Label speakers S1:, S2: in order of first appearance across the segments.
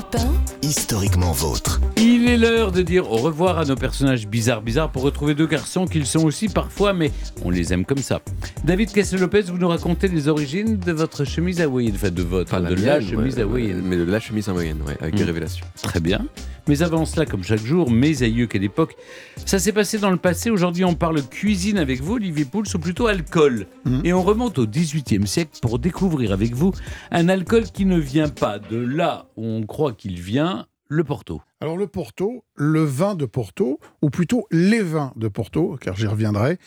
S1: Europe
S2: historiquement vôtre.
S3: Il est l'heure de dire au revoir à nos personnages bizarres bizarres pour retrouver deux garçons qu'ils sont aussi parfois, mais on les aime comme ça. David Castel-Lopez, vous nous racontez les origines de votre chemise hawaïenne, enfin de votre,
S4: Enfin,
S3: de
S4: mienne,
S3: la chemise
S4: ouais,
S3: hawaïenne.
S4: Mais de la chemise hawaïenne, ouais, avec des
S3: Mm.
S4: révélations.
S3: Très bien. Mais avant cela, comme chaque jour, mes aïeux, quelle époque. Ça s'est passé dans le passé. Aujourd'hui, on parle cuisine avec vous, Olivier Pouls, ou plutôt alcool.
S5: Mhm.
S3: Et on remonte au XVIIIe siècle pour découvrir avec vous un alcool qui ne vient pas de là où on croit qu'il vient, le Porto.
S5: Alors le Porto, le vin de Porto, ou plutôt les vins de Porto, car j'y reviendrai,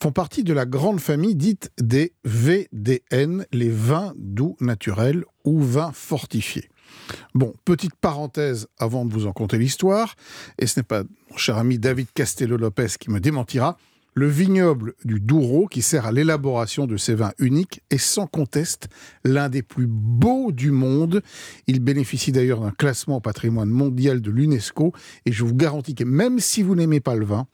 S5: font partie de la grande famille dite des VDN, les vins doux naturels ou vins fortifiés. Bon, petite parenthèse avant de vous en conter l'histoire, et ce n'est pas mon cher ami David Castello-Lopez qui me démentira, le vignoble du Douro, qui sert à l'élaboration de ces vins uniques, est sans conteste l'un des plus beaux du monde. Il bénéficie d'ailleurs d'un classement au patrimoine mondial de l'UNESCO, et je vous garantis que même si vous n'aimez pas le vin,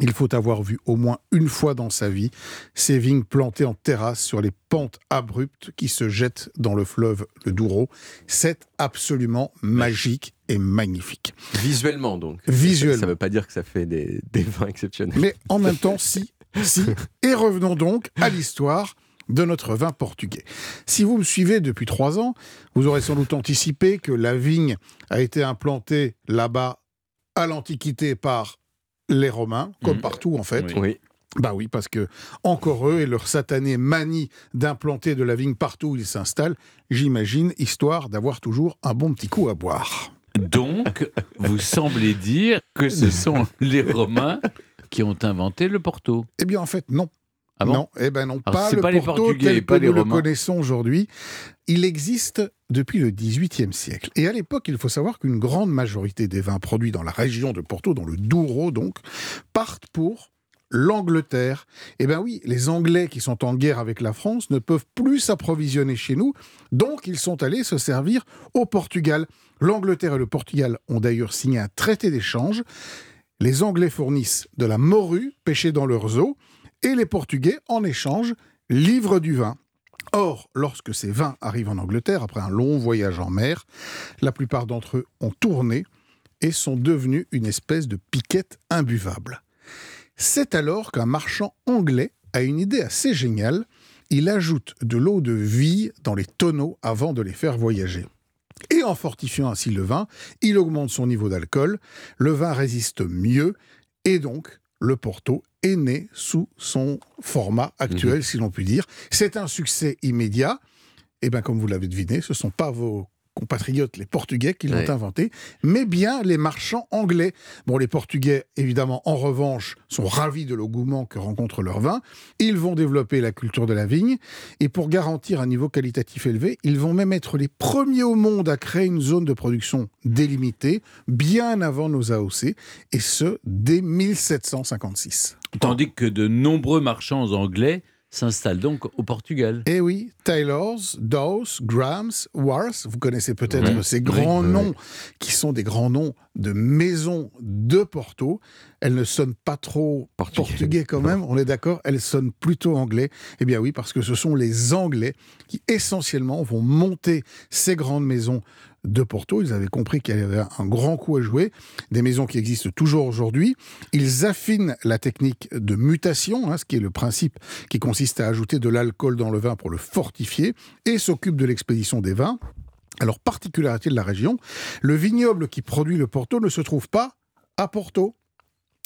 S5: il faut avoir vu au moins une fois dans sa vie ces vignes plantées en terrasse sur les pentes abruptes qui se jettent dans le fleuve le Douro. C'est absolument magique et magnifique.
S4: Visuellement, donc.
S5: Visuellement.
S4: Ça ne veut pas dire que ça fait des, des vins exceptionnels.
S5: Mais en même temps, si, si. Et revenons donc à l'histoire de notre vin portugais. Si vous me suivez depuis trois ans, vous aurez sans doute anticipé que la vigne a été implantée là-bas à l'Antiquité par les Romains, comme
S3: Mhm.
S5: partout en fait.
S3: Oui.
S4: Oui.
S5: Bah oui, parce que encore eux et leur satanée manie d'implanter de la vigne partout où ils s'installent, j'imagine, histoire d'avoir toujours un bon petit coup à boire.
S3: Donc, vous semblez dire que ce sont les Romains qui ont inventé le Porto.
S5: Eh bien, en fait, non.
S3: Ah bon
S5: non, eh ben non,
S3: Alors,
S5: pas le
S3: pas les
S5: Porto
S3: Portugais,
S5: tel
S3: pas
S5: que
S3: les
S5: nous le connaissons aujourd'hui. Il existe depuis le XVIIIe siècle. Et à l'époque, il faut savoir qu'une grande majorité des vins produits dans la région de Porto, dans le Douro donc, partent pour l'Angleterre. Eh bien oui, les Anglais qui sont en guerre avec la France ne peuvent plus s'approvisionner chez nous, donc ils sont allés se servir au Portugal. L'Angleterre et le Portugal ont d'ailleurs signé un traité d'échange. Les Anglais fournissent de la morue pêchée dans leurs eaux, et les Portugais, en échange, livrent du vin. Or, lorsque ces vins arrivent en Angleterre, après un long voyage en mer, la plupart d'entre eux ont tourné et sont devenus une espèce de piquette imbuvable. C'est alors qu'un marchand anglais a une idée assez géniale. Il ajoute de l'eau de vie dans les tonneaux avant de les faire voyager. Et en fortifiant ainsi le vin, il augmente son niveau d'alcool, le vin résiste mieux, et donc le Porto est né sous son format actuel, si l'on peut dire. C'est un succès immédiat. Et bien, comme vous l'avez deviné, ce ne sont pas vos compatriotes, les Portugais, qui l'ont
S4: Ouais.
S5: inventé, mais bien les marchands anglais. Bon, les Portugais, évidemment, en revanche, sont ravis de l'engouement que rencontre leur vin. Ils vont développer la culture de la vigne, et pour garantir un niveau qualitatif élevé, ils vont même être les premiers au monde à créer une zone de production délimitée, bien avant nos AOC, et ce, dès 1756.
S3: Tandis que de nombreux marchands anglais s'installent donc au Portugal.
S5: Eh oui, Taylor's, Dawes, Grams, Wars, vous connaissez peut-être
S3: Oui,
S5: ces grands
S4: oui, oui.
S5: noms qui sont des grands noms de maisons de Porto. Elles ne sonnent pas trop
S4: Portugais.
S5: portugais, quand même, on est d'accord, elles sonnent plutôt anglais. Eh bien oui, parce que ce sont les Anglais qui essentiellement vont monter ces grandes maisons de Porto. Ils avaient compris qu'il y avait un grand coup à jouer, des maisons qui existent toujours aujourd'hui. Ils affinent la technique de mutation, hein, ce qui est le principe qui consiste à ajouter de l'alcool dans le vin pour le fortifier, et s'occupent de l'expédition des vins. Alors, particularité de la région, le vignoble qui produit le Porto ne se trouve pas à Porto.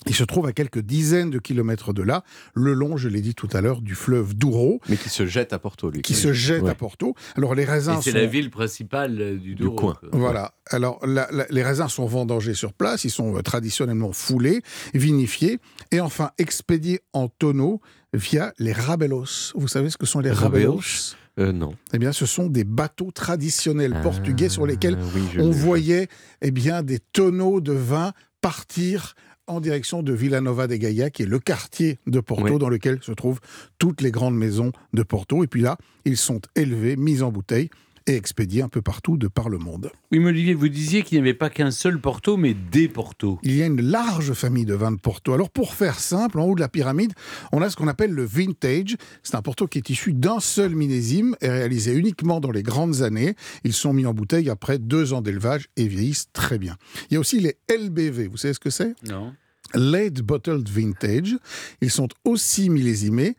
S5: Il se trouve à quelques dizaines de kilomètres de là, le long, je l'ai dit tout à l'heure, du fleuve Douro,
S4: Mais qui se jette à Porto, lui.
S5: qui se jette
S4: Ouais.
S5: à Porto. Alors, les raisins
S3: c'est
S5: sont...
S3: la ville principale euh, du, Douro,
S4: coin.
S5: Voilà. Alors, la- la- les raisins sont vendangés sur place, ils sont euh, traditionnellement foulés, vinifiés, et enfin expédiés en tonneaux via les rabelos. Vous savez ce que sont les
S4: Rabelos
S5: rabelos?
S4: Euh, non.
S5: Eh bien, ce sont des bateaux traditionnels portugais sur lesquels
S4: Ah, oui,
S5: on voyait eh bien, des tonneaux de vin partir en direction de Villanova de Gaia, qui est le quartier de Porto
S4: Oui.
S5: dans lequel se trouvent toutes les grandes maisons de Porto. Et puis là, ils sont élevés, mis en bouteille et expédiés un peu partout de par le monde.
S3: Oui, mais Olivier, vous disiez qu'il n'y avait pas qu'un seul Porto, mais des Portos.
S5: Il y a une large famille de vins de Porto. Alors pour faire simple, en haut de la pyramide, on a ce qu'on appelle le vintage. C'est un Porto qui est issu d'un seul millésime et réalisé uniquement dans les grandes années. Ils sont mis en bouteille après deux ans d'élevage et vieillissent très bien. Il y a aussi les LBV. Vous savez ce que c'est?
S3: Non.
S5: Late Bottled Vintage. Ils sont aussi millésimés,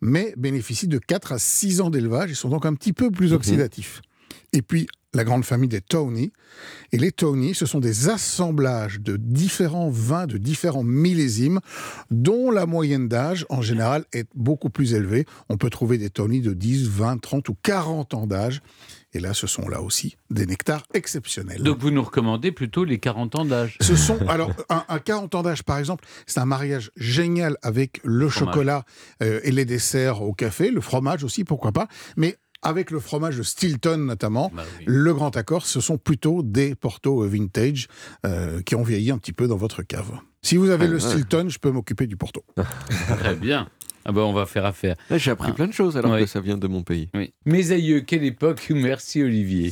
S5: mais bénéficient de 4 à 6 ans d'élevage. Ils sont donc un petit peu plus oxydatifs. Et puis, la grande famille des Tony. Et les Tony, ce sont des assemblages de différents vins, de différents millésimes, dont la moyenne d'âge, en général, est beaucoup plus élevée. On peut trouver des Tony de 10, 20, 30 ou 40 ans d'âge. Et là, ce sont là aussi des nectars exceptionnels.
S3: Donc vous nous recommandez plutôt les 40 ans d'âge.
S5: Ce sont, alors, un, un 40 ans d'âge, par exemple, c'est un mariage génial avec le
S3: Fromage.
S5: chocolat euh, et les desserts au café, le fromage aussi, pourquoi pas. Mais avec le fromage de Stilton notamment,
S3: Bah oui.
S5: le grand accord, ce sont plutôt des Porto vintage euh, qui ont vieilli un petit peu dans votre cave. Si vous avez
S4: Ah,
S5: le
S4: ouais.
S5: Stilton, je peux m'occuper du Porto.
S3: Très bien. Ah ben on va faire affaire.
S4: J'ai appris
S3: Ah.
S4: plein de choses alors que ça vient de mon pays.
S3: Oui. Mes aïeux, quelle époque Merci Olivier.